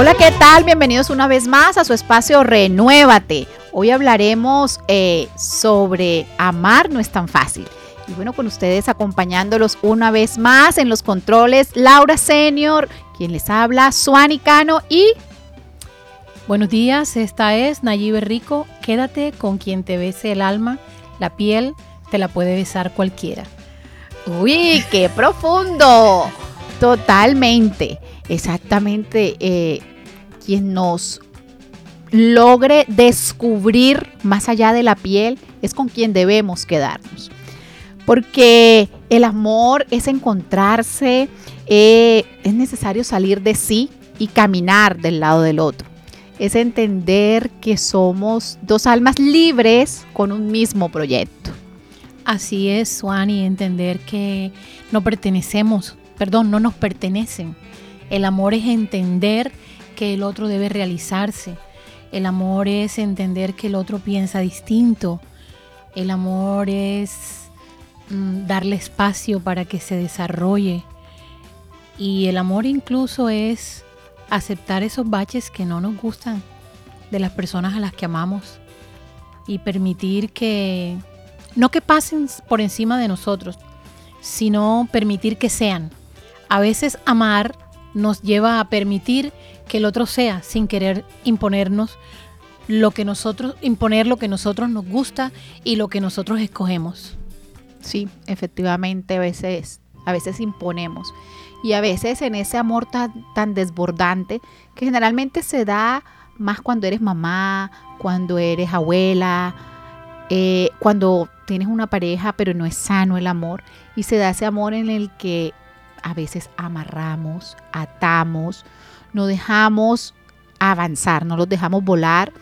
Hola, ¿qué tal? Bienvenidos una vez más a su espacio Renuévate. Hoy hablaremos eh, sobre amar no es tan fácil. Y bueno, con ustedes acompañándolos una vez más en los controles, Laura Senior, quien les habla, Suani Cano y... Buenos días, esta es Nayibe Rico. Quédate con quien te bese el alma, la piel te la puede besar cualquiera. Uy, qué profundo. Totalmente, exactamente. Eh, quien nos logre descubrir más allá de la piel es con quien debemos quedarnos. Porque el amor es encontrarse, eh, es necesario salir de sí y caminar del lado del otro. Es entender que somos dos almas libres con un mismo proyecto. Así es, Suani, entender que no pertenecemos, perdón, no nos pertenecen. El amor es entender que el otro debe realizarse. El amor es entender que el otro piensa distinto. El amor es mm, darle espacio para que se desarrolle. Y el amor incluso es aceptar esos baches que no nos gustan de las personas a las que amamos y permitir que, no que pasen por encima de nosotros, sino permitir que sean. A veces amar nos lleva a permitir que el otro sea sin querer imponernos lo que nosotros imponer lo que nosotros nos gusta y lo que nosotros escogemos. Sí, efectivamente a veces a veces imponemos y a veces en ese amor tan, tan desbordante que generalmente se da más cuando eres mamá, cuando eres abuela, eh, cuando tienes una pareja pero no es sano el amor y se da ese amor en el que a veces amarramos, atamos, no dejamos avanzar, no los dejamos volar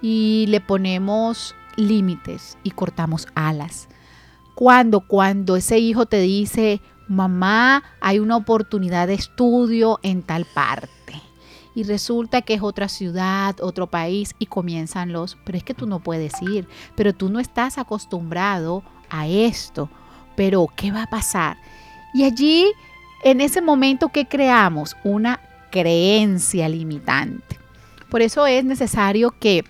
y le ponemos límites y cortamos alas. Cuando, cuando ese hijo te dice, mamá, hay una oportunidad de estudio en tal parte. Y resulta que es otra ciudad, otro país y comienzan los, pero es que tú no puedes ir, pero tú no estás acostumbrado a esto, pero ¿qué va a pasar? Y allí en ese momento que creamos una creencia limitante. Por eso es necesario que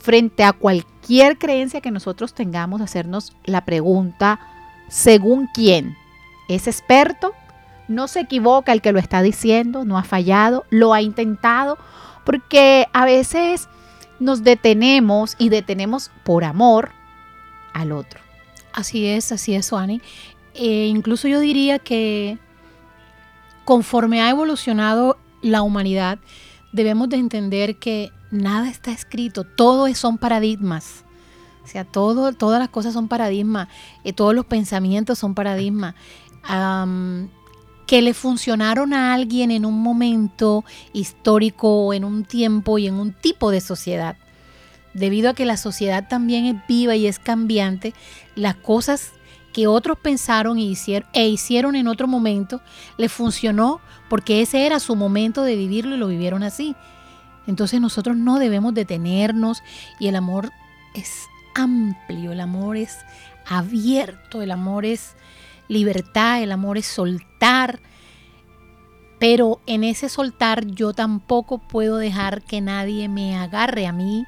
frente a cualquier creencia que nosotros tengamos, hacernos la pregunta, ¿según quién? ¿Es experto? ¿No se equivoca el que lo está diciendo? ¿No ha fallado? ¿Lo ha intentado? Porque a veces nos detenemos y detenemos por amor al otro. Así es, así es, Suani. E incluso yo diría que conforme ha evolucionado la humanidad, debemos de entender que nada está escrito, todo son paradigmas. O sea, todas las cosas son paradigmas, eh, todos los pensamientos son paradigmas. que le funcionaron a alguien en un momento histórico, en un tiempo y en un tipo de sociedad. Debido a que la sociedad también es viva y es cambiante, las cosas que otros pensaron e hicieron, e hicieron en otro momento, les funcionó porque ese era su momento de vivirlo y lo vivieron así. Entonces nosotros no debemos detenernos y el amor es amplio, el amor es abierto, el amor es libertad, el amor es soltar. Pero en ese soltar yo tampoco puedo dejar que nadie me agarre a mí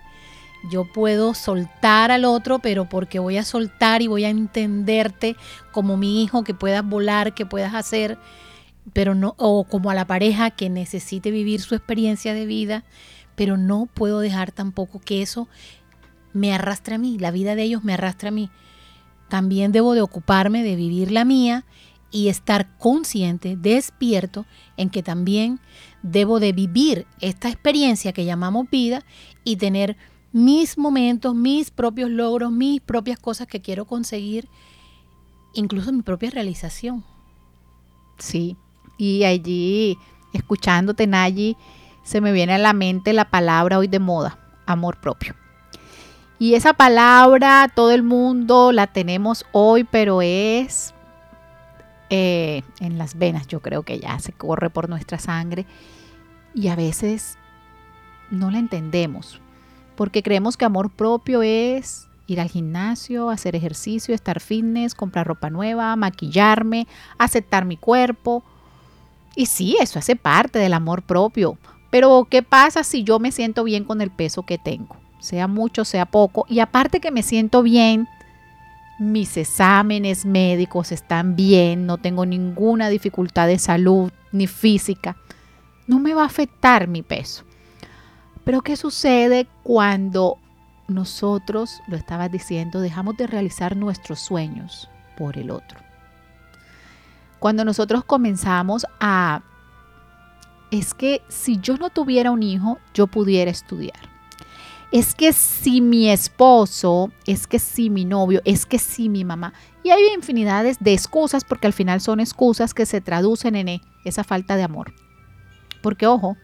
yo puedo soltar al otro, pero porque voy a soltar y voy a entenderte como mi hijo, que puedas volar, que puedas hacer, pero no, o como a la pareja que necesite vivir su experiencia de vida, pero no puedo dejar tampoco que eso me arrastre a mí, la vida de ellos me arrastre a mí. También debo de ocuparme de vivir la mía y estar consciente, despierto en que también debo de vivir esta experiencia que llamamos vida y tener mis momentos, mis propios logros, mis propias cosas que quiero conseguir, incluso mi propia realización. Sí, y allí, escuchándote, Nayi, se me viene a la mente la palabra hoy de moda, amor propio. Y esa palabra todo el mundo la tenemos hoy, pero es eh, en las venas, yo creo que ya se corre por nuestra sangre y a veces no la entendemos porque creemos que amor propio es ir al gimnasio, hacer ejercicio, estar fitness, comprar ropa nueva, maquillarme, aceptar mi cuerpo. Y sí, eso hace parte del amor propio, Pero ¿qué pasa si yo me siento bien con el peso que tengo? Sea mucho, sea poco. Y aparte que me siento bien, mis exámenes médicos están bien, no tengo ninguna dificultad de salud ni física, no me va a afectar mi peso. Pero ¿qué sucede cuando nosotros, lo estabas diciendo, dejamos de realizar nuestros sueños por el otro? Cuando nosotros comenzamos a... Es que si yo no tuviera un hijo, yo pudiera estudiar es que si mi esposo, es que si mi novio, es que si mi mamá. Y hay infinidades de excusas porque al final son excusas que se traducen en esa falta de amor. Porque ojo,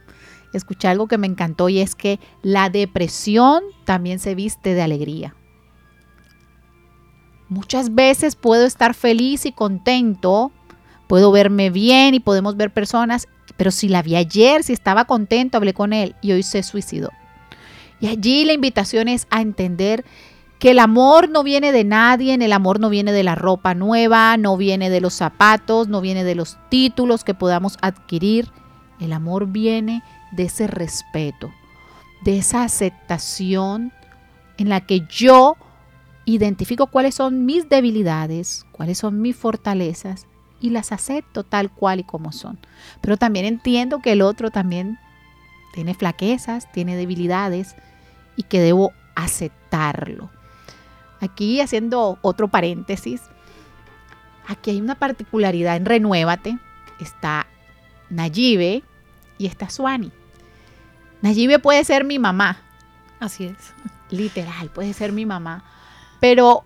escuché algo que me encantó y es que la depresión también se viste de alegría. Muchas veces puedo estar feliz y contento, puedo verme bien y podemos ver personas, pero si la vi ayer, si estaba contento, hablé con él y hoy se suicidó. Y allí la invitación es a entender que el amor no viene de nadie, el amor no viene de la ropa nueva, no viene de los zapatos, no viene de los títulos que podamos adquirir. El amor viene de ese respeto, de esa aceptación en la que yo identifico cuáles son mis debilidades, cuáles son mis fortalezas y las acepto tal cual y como son. Pero también entiendo que el otro también tiene flaquezas, tiene debilidades y que debo aceptarlo. Aquí haciendo otro paréntesis, aquí hay una particularidad en Renuévate. Está Nayibe y está Suani. Nayibe puede ser mi mamá. Así es. Literal, puede ser mi mamá. Pero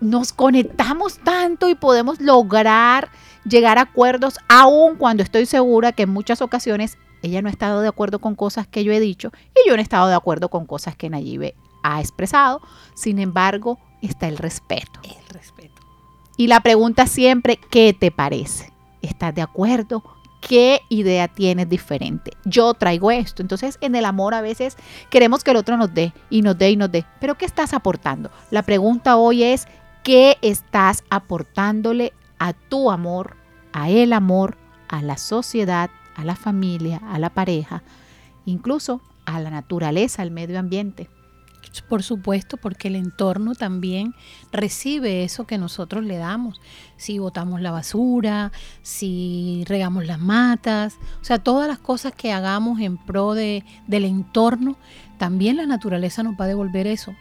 nos conectamos tanto y podemos lograr llegar a acuerdos, aun cuando estoy segura que en muchas ocasiones ella no ha estado de acuerdo con cosas que yo he dicho y yo no he estado de acuerdo con cosas que Nayibe ha expresado. Sin embargo, está el respeto. El respeto. Y la pregunta siempre, ¿qué te parece? ¿Estás de acuerdo? ¿Qué idea tienes diferente? Yo traigo esto. Entonces, en el amor a veces queremos que el otro nos dé y nos dé y nos dé. Pero ¿qué estás aportando? La pregunta hoy es, ¿qué estás aportándole a tu amor, a el amor, a la sociedad, a la familia, a la pareja, incluso a la naturaleza, al medio ambiente. Por supuesto, porque el entorno también recibe eso que nosotros le damos. Si botamos la basura, si regamos las matas, o sea, todas las cosas que hagamos en pro de, del entorno, también la naturaleza nos va a devolver eso.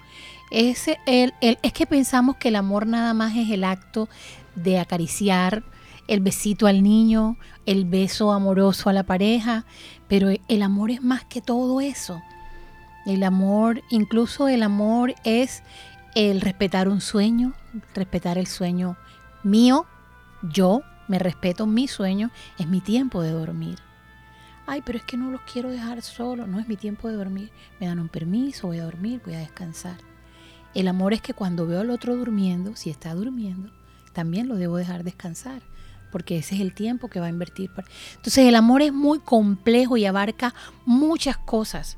Ese, el, es que pensamos que el amor nada más es el acto de acariciar, el besito al niño, el beso amoroso a la pareja, pero el amor es más que todo eso. El amor, incluso el amor es el respetar un sueño, respetar el sueño mío, yo me respeto mi sueño, es mi tiempo de dormir. Ay, pero es que no los quiero dejar solo, no es mi tiempo de dormir. Me dan un permiso, voy a dormir, voy a descansar. El amor es que cuando veo al otro durmiendo, si está durmiendo, también lo debo dejar descansar porque ese es el tiempo que va a invertir. Entonces el amor es muy complejo y abarca muchas cosas.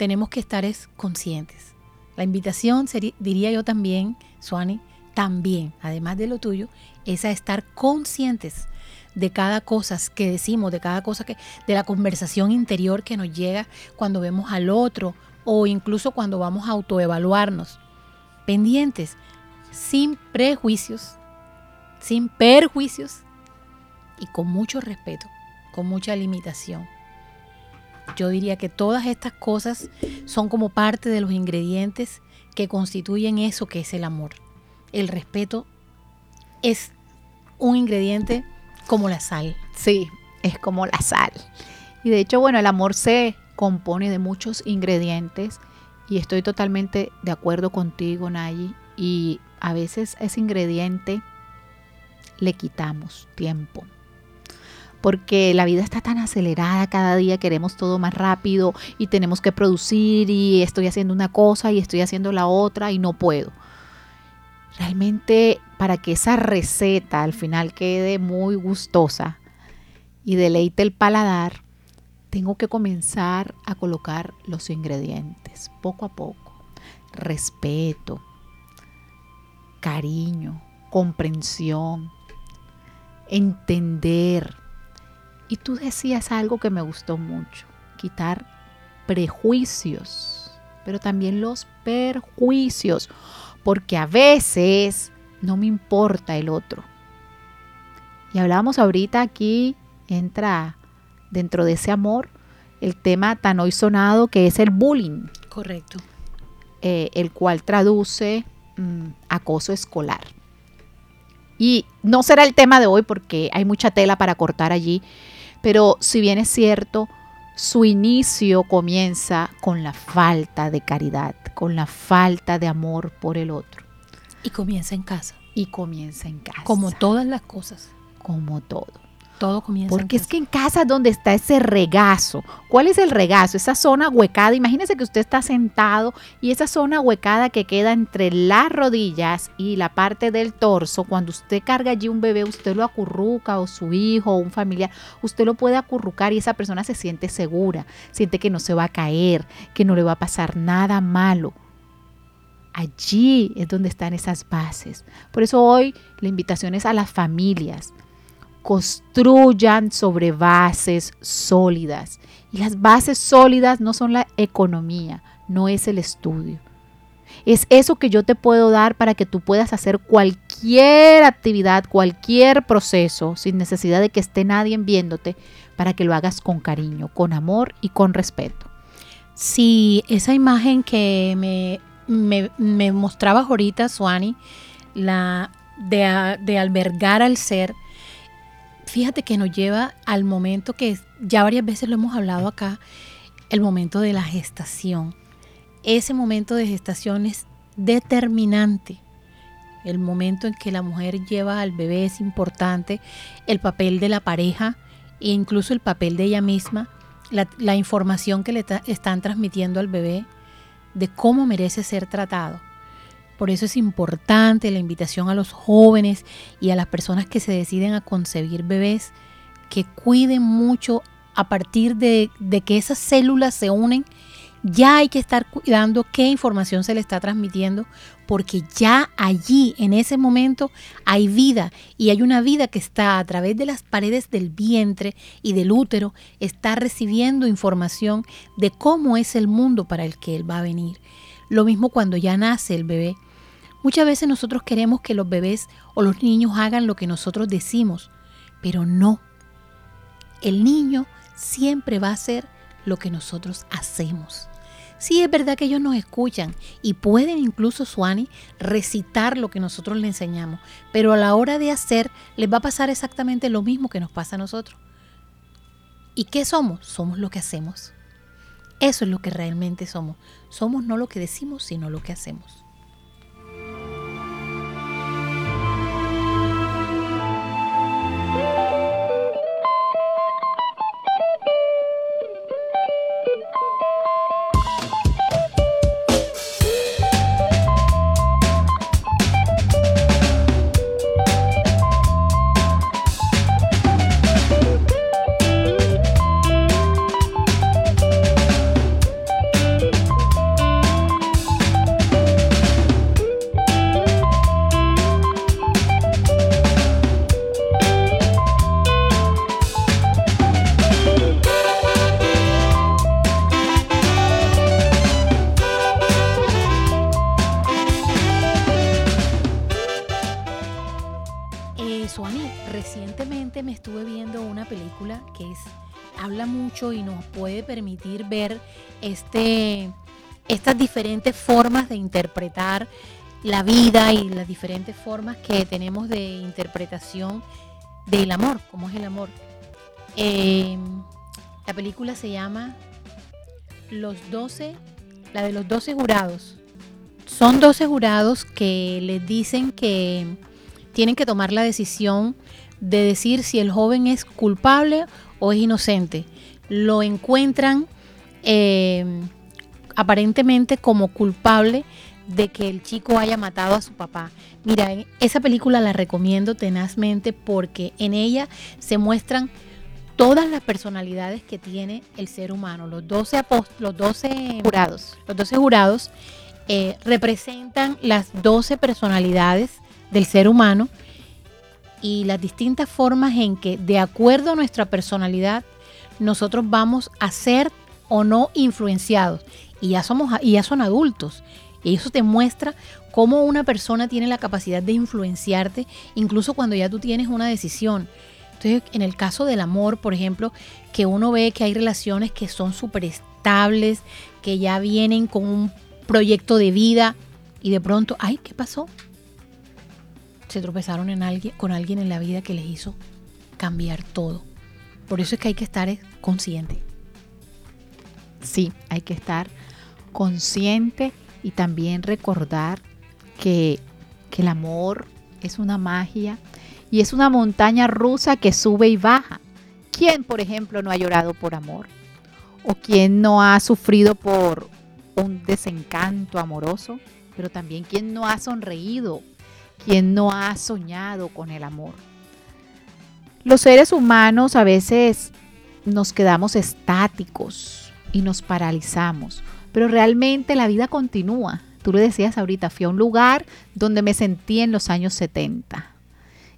Tenemos que estar conscientes. La invitación, diría yo también, Suani, también, además de lo tuyo, es a estar conscientes de cada cosa que decimos, de cada cosa que, de la conversación interior que nos llega cuando vemos al otro o incluso cuando vamos a autoevaluarnos. Pendientes, sin prejuicios, sin perjuicios y con mucho respeto, con mucha limitación. Yo diría que todas estas cosas son como parte de los ingredientes que constituyen eso que es el amor. El respeto es un ingrediente como la sal. Sí, es como la sal. Y de hecho, bueno, el amor se compone de muchos ingredientes y estoy totalmente de acuerdo contigo, Nayi. Y a veces ese ingrediente le quitamos tiempo, porque la vida está tan acelerada, cada día queremos todo más rápido y tenemos que producir y estoy haciendo una cosa y estoy haciendo la otra y no puedo. Realmente para que esa receta al final quede muy gustosa y deleite el paladar, tengo que comenzar a colocar los ingredientes poco a poco. Respeto, cariño, comprensión, entender, y tú decías algo que me gustó mucho, quitar prejuicios, pero también los perjuicios, porque a veces no me importa el otro. Y hablábamos ahorita aquí, entra dentro de ese amor el tema tan hoy sonado que es el bullying. Correcto. Eh, el cual traduce mm, acoso escolar. Y no será el tema de hoy porque hay mucha tela para cortar allí, pero si bien es cierto, su inicio comienza con la falta de caridad, con la falta de amor por el otro. Y comienza en casa. Y comienza en casa. Como todas las cosas. Como todo. Todo comienza. Porque es que en casa es donde está ese regazo. ¿Cuál es el regazo? Esa zona huecada. Imagínese que usted está sentado y esa zona huecada que queda entre las rodillas y la parte del torso, cuando usted carga allí un bebé, usted lo acurruca o su hijo o un familiar, usted lo puede acurrucar y esa persona se siente segura, siente que no se va a caer, que no le va a pasar nada malo. Allí es donde están esas bases. Por eso hoy la invitación es a las familias construyan sobre bases sólidas. Y las bases sólidas no son la economía, no es el estudio. Es eso que yo te puedo dar para que tú puedas hacer cualquier actividad, cualquier proceso, sin necesidad de que esté nadie viéndote, para que lo hagas con cariño, con amor y con respeto. Sí, esa imagen que me, me, mostrabas ahorita, Suani, la de, de albergar al ser, fíjate que nos lleva al momento que ya varias veces lo hemos hablado acá, el momento de la gestación. Ese momento de gestación es determinante. El momento en que la mujer lleva al bebé es importante. El papel de la pareja e incluso el papel de ella misma, la, información que le están transmitiendo al bebé de cómo merece ser tratado. Por eso es importante la invitación a los jóvenes y a las personas que se deciden a concebir bebés, que cuiden mucho a partir de, que esas células se unen. Ya hay que estar cuidando qué información se le está transmitiendo, porque ya allí, en ese momento, hay vida y hay una vida que está a través de las paredes del vientre y del útero, está recibiendo información de cómo es el mundo para el que él va a venir. Lo mismo cuando ya nace el bebé. Muchas veces nosotros queremos que los bebés o los niños hagan lo que nosotros decimos, pero no. El niño siempre va a hacer lo que nosotros hacemos. Sí, es verdad que ellos nos escuchan y pueden incluso, Suani, recitar lo que nosotros les enseñamos, pero a la hora de hacer les va a pasar exactamente lo mismo que nos pasa a nosotros. ¿Y qué somos? Somos lo que hacemos. Eso es lo que realmente somos. Somos no lo que decimos, sino lo que hacemos. Este, estas diferentes formas de interpretar la vida y las diferentes formas que tenemos de interpretación del amor, como es el amor. Em, la película se llama Los 12, la de los 12 jurados. Son 12 jurados que les dicen que tienen que tomar la decisión de decir si el joven es culpable o es inocente lo encuentran eh, aparentemente como culpable de que el chico haya matado a su papá. Mira, esa película la recomiendo tenazmente porque en ella se muestran todas las personalidades que tiene el ser humano. Los 12, los 12 jurados, los 12 jurados eh, representan las 12 personalidades del ser humano y las distintas formas en que, de acuerdo a nuestra personalidad, nosotros vamos a ser o no influenciados. Y ya, somos, y ya son adultos. Y eso te muestra cómo una persona tiene la capacidad de influenciarte, incluso cuando ya tú tienes una decisión. Entonces, en el caso del amor, por ejemplo, que uno ve que hay relaciones que son súper estables, que ya vienen con un proyecto de vida y de pronto, ay, ¿qué pasó? Se tropezaron con alguien en la vida que les hizo cambiar todo. Por eso es que hay que estar consciente. Sí, hay que estar consciente y también recordar que, que el amor es una magia y es una montaña rusa que sube y baja. ¿Quién, por ejemplo, no ha llorado por amor? ¿O quién no ha sufrido por un desencanto amoroso? Pero también quién no ha sonreído, quién no ha soñado con el amor. Los seres humanos a veces nos quedamos estáticos y nos paralizamos, pero realmente la vida continúa. Tú lo decías ahorita, fui a un lugar donde me sentí en los años 70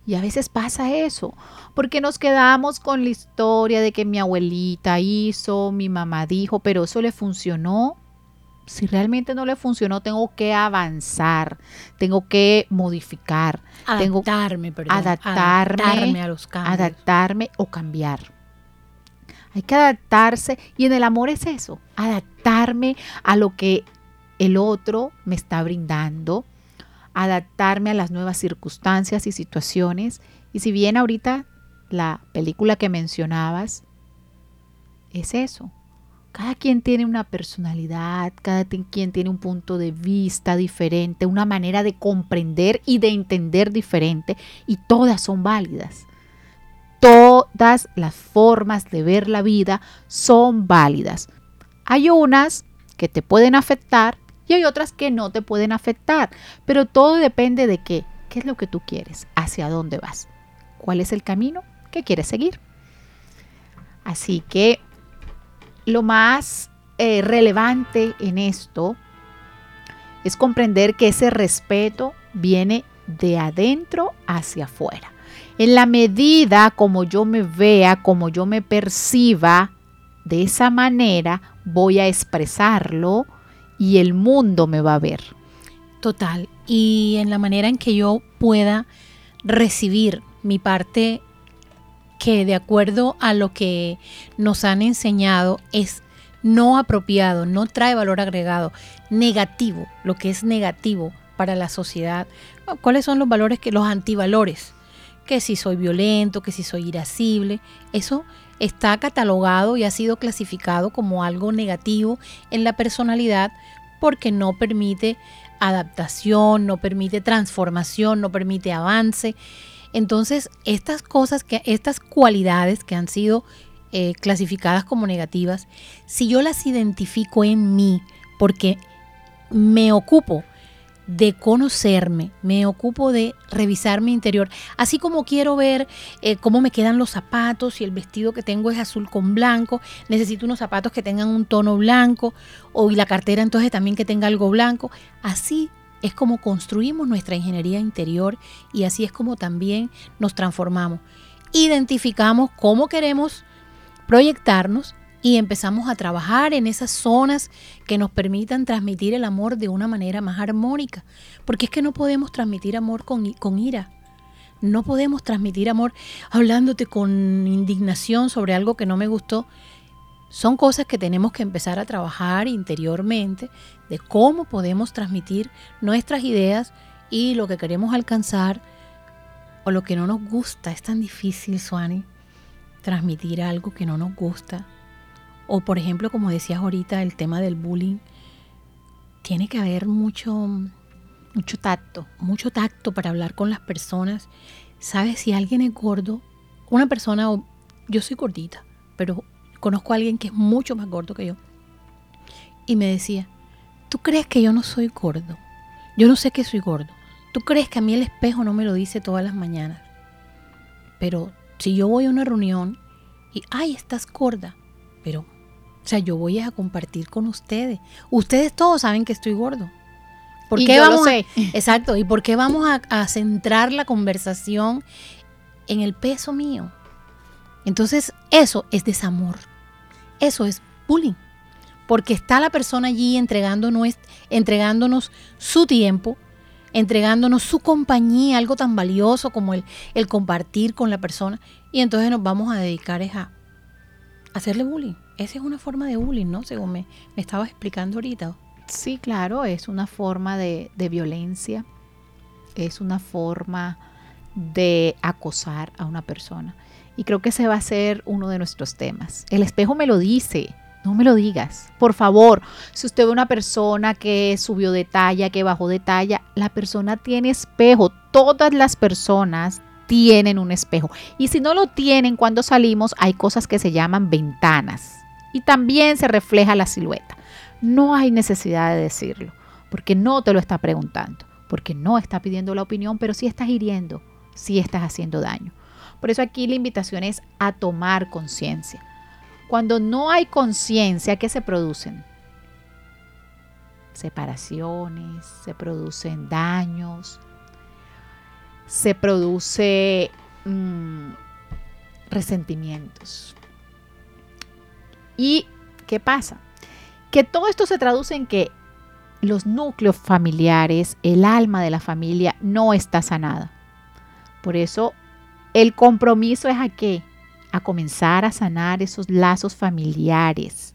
y a veces pasa eso, porque nos quedamos con la historia de que mi abuelita hizo, mi mamá dijo, pero eso le funcionó. Si realmente no le funcionó, tengo que avanzar, tengo que modificar, adaptarme, tengo perdón, adaptarme, adaptarme a los cambios. Adaptarme o cambiar. Hay que adaptarse y en el amor es eso, adaptarme a lo que el otro me está brindando, adaptarme a las nuevas circunstancias y situaciones. Y si bien ahorita la película que mencionabas es eso, cada quien tiene una personalidad, cada quien tiene un punto de vista diferente, una manera de comprender y de entender diferente y todas son válidas. Todas las formas de ver la vida son válidas. Hay unas que te pueden afectar y hay otras que no te pueden afectar. Pero todo depende de qué. ¿Qué es lo que tú quieres? ¿Hacia dónde vas? ¿Cuál es el camino que quieres seguir? Así que lo más eh, relevante en esto es comprender que ese respeto viene de adentro hacia afuera. En la medida como yo me vea, como yo me perciba, de esa manera voy a expresarlo y el mundo me va a ver. Total. Y en la manera en que yo pueda recibir mi parte que de acuerdo a lo que nos han enseñado es no apropiado, no trae valor agregado, negativo, lo que es negativo para la sociedad. ¿Cuáles son los valores que los antivalores? Que si soy violento, que si soy irascible, eso está catalogado y ha sido clasificado como algo negativo en la personalidad porque no permite adaptación, no permite transformación, no permite avance. Entonces, estas cosas, que, estas cualidades que han sido eh, clasificadas como negativas, si yo las identifico en mí, porque me ocupo de conocerme, me ocupo de revisar mi interior, así como quiero ver eh, cómo me quedan los zapatos, si el vestido que tengo es azul con blanco, necesito unos zapatos que tengan un tono blanco, o y la cartera entonces también que tenga algo blanco, así es como construimos nuestra ingeniería interior y así es como también nos transformamos. Identificamos cómo queremos proyectarnos y empezamos a trabajar en esas zonas que nos permitan transmitir el amor de una manera más armónica. Porque es que no podemos transmitir amor con, con ira. No podemos transmitir amor hablándote con indignación sobre algo que no me gustó. Son cosas que tenemos que empezar a trabajar interiormente de cómo podemos transmitir nuestras ideas y lo que queremos alcanzar o lo que no nos gusta. Es tan difícil, Suani, transmitir algo que no nos gusta o por ejemplo, como decías ahorita, el tema del bullying, tiene que haber mucho, mucho tacto, mucho tacto para hablar con las personas. ¿Sabes? Si alguien es gordo, una persona, yo soy gordita, pero conozco a alguien que es mucho más gordo que yo. Y me decía, ¿tú crees que yo no soy gordo? Yo no sé que soy gordo. ¿Tú crees que a mí el espejo no me lo dice todas las mañanas? Pero si yo voy a una reunión y, ay, estás gorda, pero o sea, yo voy a compartir con ustedes. Ustedes todos saben que estoy gordo. ¿Por qué vamos A, exacto. ¿Y por qué vamos a, centrar la conversación en el peso mío? Entonces, eso es desamor. Eso es bullying. porque está la persona allí entregándonos, entregándonos su tiempo, entregándonos su compañía, algo tan valioso como el, el compartir con la persona. Y entonces nos vamos a dedicar a hacerle bullying. Esa es una forma de bullying, ¿no? Según me, me estabas explicando ahorita. Sí, claro, es una forma de, de violencia, es una forma de acosar a una persona. Y creo que ese va a ser uno de nuestros temas. El espejo me lo dice, no me lo digas. Por favor, si usted ve una persona que subió de talla, que bajó de talla, la persona tiene espejo. Todas las personas tienen un espejo. Y si no lo tienen cuando salimos, hay cosas que se llaman ventanas. Y también se refleja la silueta. No hay necesidad de decirlo, porque no te lo está preguntando, porque no está pidiendo la opinión, pero sí estás hiriendo, sí estás haciendo daño. Por eso aquí la invitación es a tomar conciencia cuando no hay conciencia, ¿qué se producen? Separaciones, se producen daños, se produce mm, resentimientos. ¿Y qué pasa? Que todo esto se traduce en que los núcleos familiares, el alma de la familia no está sanada. Por eso el compromiso es a qué? a comenzar a sanar esos lazos familiares,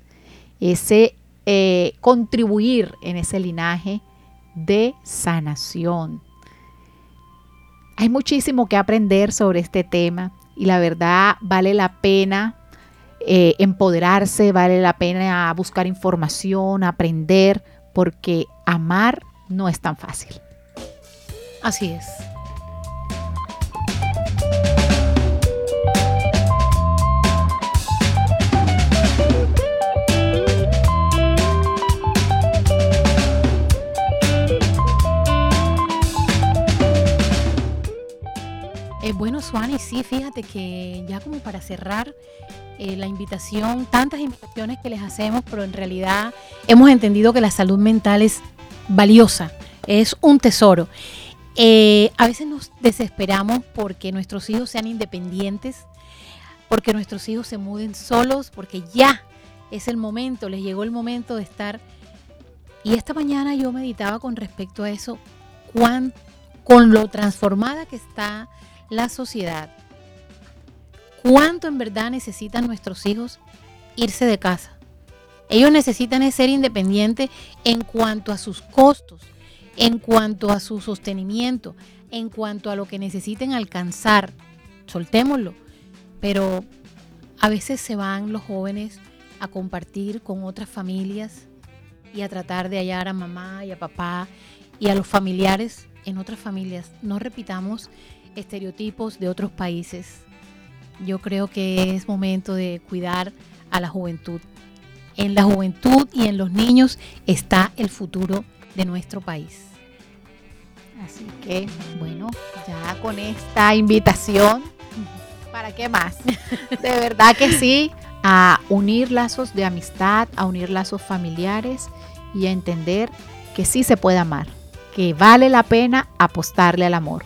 ese eh, contribuir en ese linaje de sanación. Hay muchísimo que aprender sobre este tema y la verdad vale la pena eh, empoderarse, vale la pena buscar información, aprender, porque amar no es tan fácil. Así es. Eh, bueno, Suani, sí, fíjate que ya como para cerrar eh, la invitación, tantas invitaciones que les hacemos, pero en realidad hemos entendido que la salud mental es valiosa, es un tesoro. Eh, a veces nos desesperamos porque nuestros hijos sean independientes, porque nuestros hijos se muden solos, porque ya es el momento, les llegó el momento de estar. Y esta mañana yo meditaba con respecto a eso, con lo transformada que está la sociedad. ¿Cuánto en verdad necesitan nuestros hijos irse de casa? Ellos necesitan ser independientes en cuanto a sus costos, en cuanto a su sostenimiento, en cuanto a lo que necesiten alcanzar. Soltémoslo. Pero a veces se van los jóvenes a compartir con otras familias y a tratar de hallar a mamá y a papá y a los familiares en otras familias. No repitamos estereotipos de otros países. Yo creo que es momento de cuidar a la juventud. En la juventud y en los niños está el futuro de nuestro país. Así que, bueno, ya con esta invitación, ¿para qué más? De verdad que sí, a unir lazos de amistad, a unir lazos familiares y a entender que sí se puede amar, que vale la pena apostarle al amor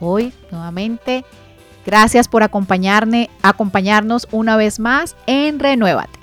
hoy nuevamente. Gracias por acompañarme, acompañarnos una vez más en Renuévate.